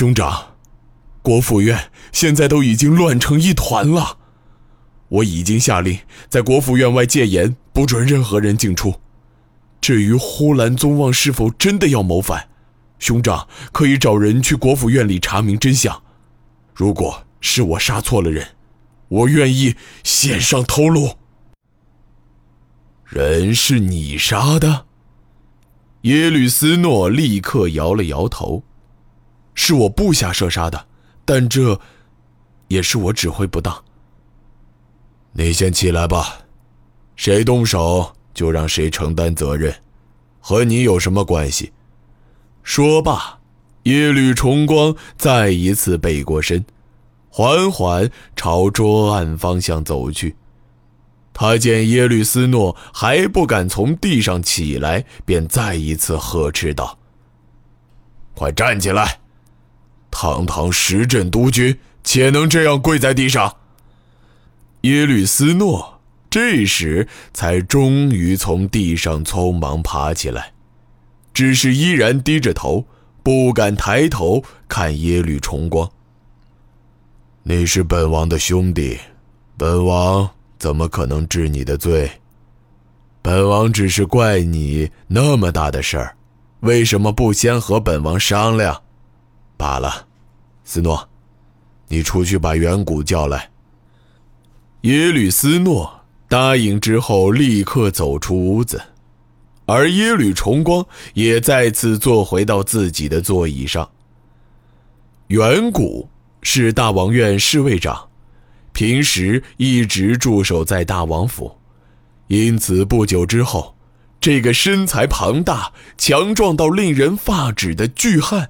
兄长，国府院现在都已经乱成一团了。我已经下令在国府院外戒严，不准任何人进出。至于呼兰宗望是否真的要谋反，兄长可以找人去国府院里查明真相。如果是我杀错了人，我愿意献上头颅。人是你杀的？耶律斯诺立刻摇了摇头：“是我部下射杀的，但这也是我指挥不当。”你先起来吧，谁动手就让谁承担责任，和你有什么关系？说罢，耶律重光再一次背过身，缓缓朝桌案方向走去。他见耶律斯诺还不敢从地上起来，便再一次呵斥道：“快站起来！堂堂十镇督军，且能这样跪在地上？”耶律斯诺这时才终于从地上匆忙爬起来，只是依然低着头，不敢抬头看耶律重光。你是本王的兄弟，本王怎么可能治你的罪？本王只是怪你那么大的事儿，为什么不先和本王商量？罢了，斯诺，你出去把远古叫来。耶律斯诺答应之后，立刻走出屋子，而耶律重光也再次坐回到自己的座椅上。远古是大王院侍卫长，平时一直驻守在大王府，因此不久之后，这个身材庞大、强壮到令人发指的巨汉，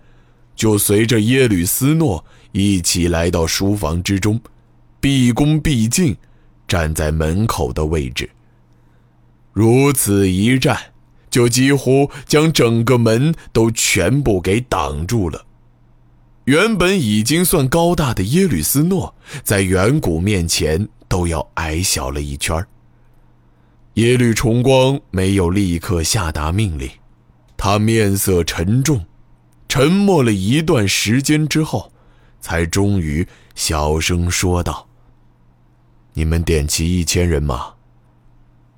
就随着耶律斯诺一起来到书房之中。毕恭毕敬，站在门口的位置。如此一站，就几乎将整个门都全部给挡住了。原本已经算高大的耶律斯诺，在远古面前都要矮小了一圈耶律重光没有立刻下达命令，他面色沉重，沉默了一段时间之后，才终于小声说道。你们点齐一千人马。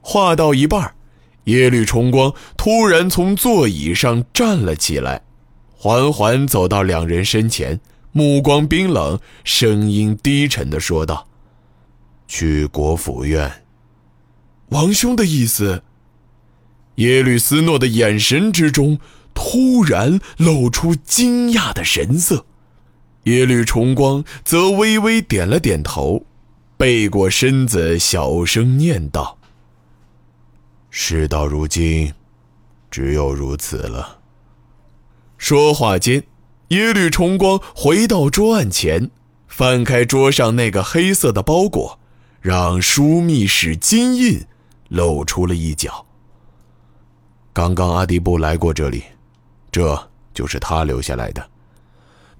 话到一半，耶律重光突然从座椅上站了起来，缓缓走到两人身前，目光冰冷，声音低沉的说道：“去国府院。”王兄的意思？耶律斯诺的眼神之中突然露出惊讶的神色，耶律重光则微微点了点头。背过身子，小声念道：“事到如今，只有如此了。”说话间，耶律重光回到桌案前，翻开桌上那个黑色的包裹，让枢密使金印露出了一角。刚刚阿迪布来过这里，这就是他留下来的。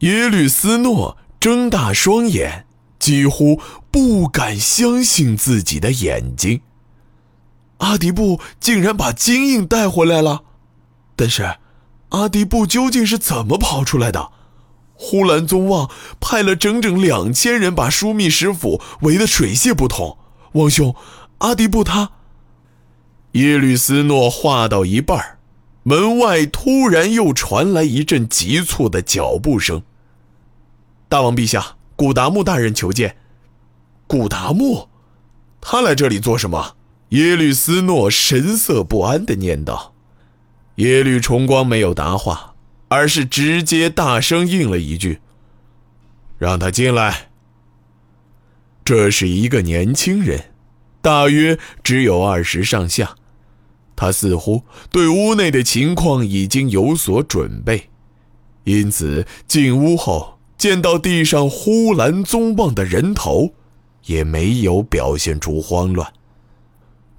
耶律斯诺睁大双眼。几乎不敢相信自己的眼睛。阿迪布竟然把金印带回来了，但是，阿迪布究竟是怎么跑出来的？呼兰宗望派了整整两千人把枢密使府围得水泄不通。王兄，阿迪布他……耶律斯诺话到一半，门外突然又传来一阵急促的脚步声。大王陛下。古达木大人求见。古达木，他来这里做什么？耶律斯诺神色不安地念道。耶律重光没有答话，而是直接大声应了一句：“让他进来。”这是一个年轻人，大约只有二十上下。他似乎对屋内的情况已经有所准备，因此进屋后。见到地上呼兰宗望的人头，也没有表现出慌乱。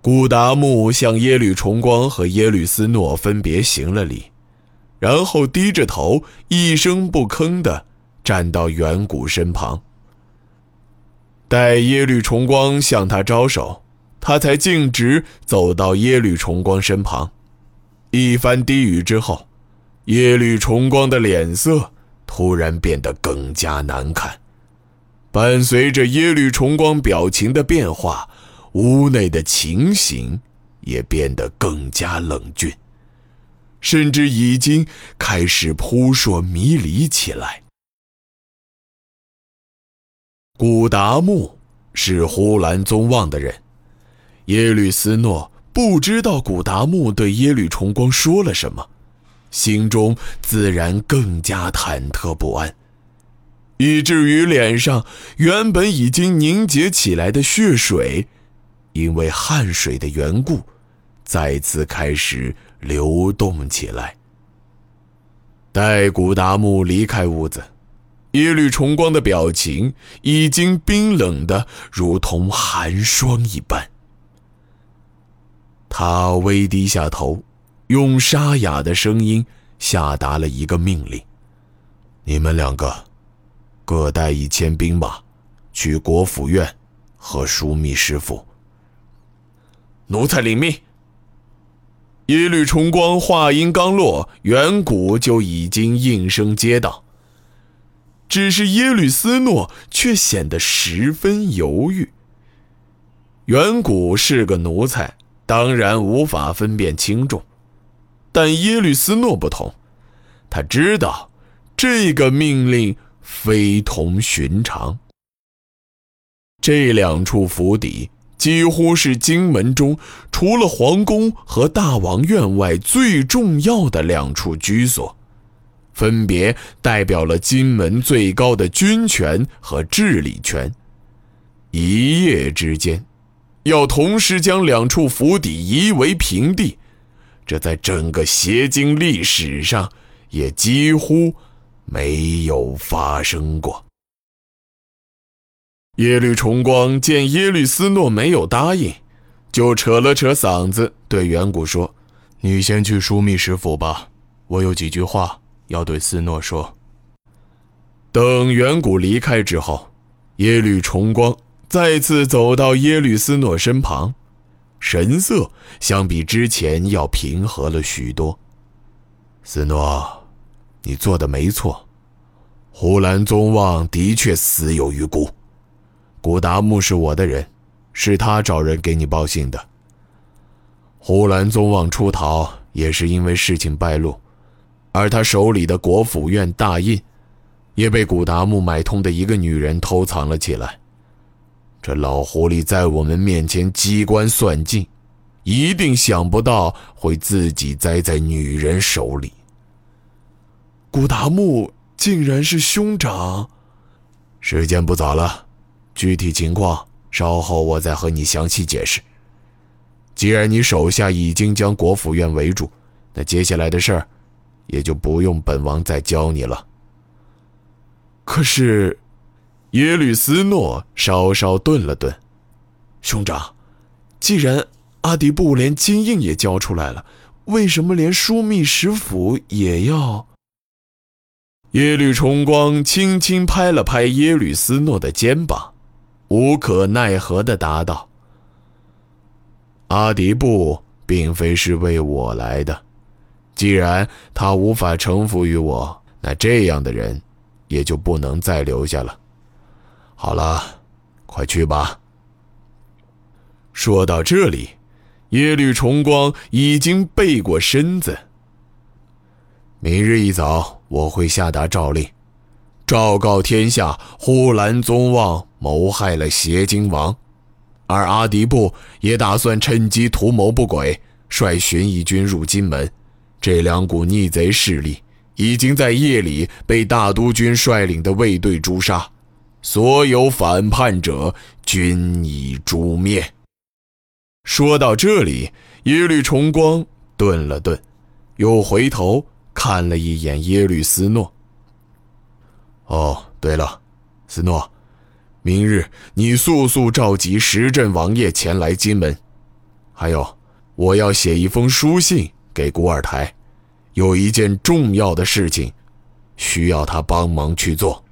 古达木向耶律重光和耶律斯诺分别行了礼，然后低着头，一声不吭地站到远古身旁。待耶律重光向他招手，他才径直走到耶律重光身旁。一番低语之后，耶律重光的脸色。突然变得更加难看。伴随着耶律重光表情的变化，屋内的情形也变得更加冷峻，甚至已经开始扑朔迷离起来。古达木是呼兰宗望的人，耶律斯诺不知道古达木对耶律重光说了什么，心中自然更加忐忑不安。以至于脸上原本已经凝结起来的血水，因为汗水的缘故，再次开始流动起来。待古达木离开屋子，耶律重光的表情已经冰冷的如同寒霜一般。他微低下头，用沙哑的声音下达了一个命令：“你们两个。”各带一千兵马，去国府院和枢密师府。奴才领命。耶律重光话音刚落，远古就已经应声接到。只是耶律斯诺却显得十分犹豫。远古是个奴才，当然无法分辨轻重，但耶律斯诺不同，他知道这个命令。非同寻常。这两处府邸几乎是金门中除了皇宫和大王院外最重要的两处居所，分别代表了金门最高的军权和治理权。一夜之间，要同时将两处府邸夷为平地，这在整个邪经历史上也几乎。没有发生过。耶律重光见耶律斯诺没有答应，就扯了扯嗓子，对远古说：“你先去枢密使府吧，我有几句话要对斯诺说。”等远古离开之后，耶律重光再次走到耶律斯诺身旁，神色相比之前要平和了许多。斯诺。你做的没错，胡兰宗望的确死有余辜。古达木是我的人，是他找人给你报信的。胡兰宗望出逃也是因为事情败露，而他手里的国府院大印，也被古达木买通的一个女人偷藏了起来。这老狐狸在我们面前机关算尽，一定想不到会自己栽在女人手里。古达木竟然是兄长，时间不早了，具体情况稍后我再和你详细解释。既然你手下已经将国府院围住，那接下来的事儿也就不用本王再教你了。可是，耶律斯诺稍稍顿了顿，兄长，既然阿迪布连金印也交出来了，为什么连枢密使府也要？耶律重光轻轻拍了拍耶律斯诺的肩膀，无可奈何地答道：“阿迪布并非是为我来的，既然他无法臣服于我，那这样的人也就不能再留下了。好了，快去吧。”说到这里，耶律重光已经背过身子。明日一早，我会下达诏令，昭告天下：呼兰宗望谋害了邪经王，而阿迪布也打算趁机图谋不轨，率巡义军入金门。这两股逆贼势力已经在夜里被大都军率领的卫队诛杀，所有反叛者均已诛灭。说到这里，耶律重光顿了顿，又回头。看了一眼耶律斯诺。哦，对了，斯诺，明日你速速召集十镇王爷前来金门。还有，我要写一封书信给古尔台，有一件重要的事情，需要他帮忙去做。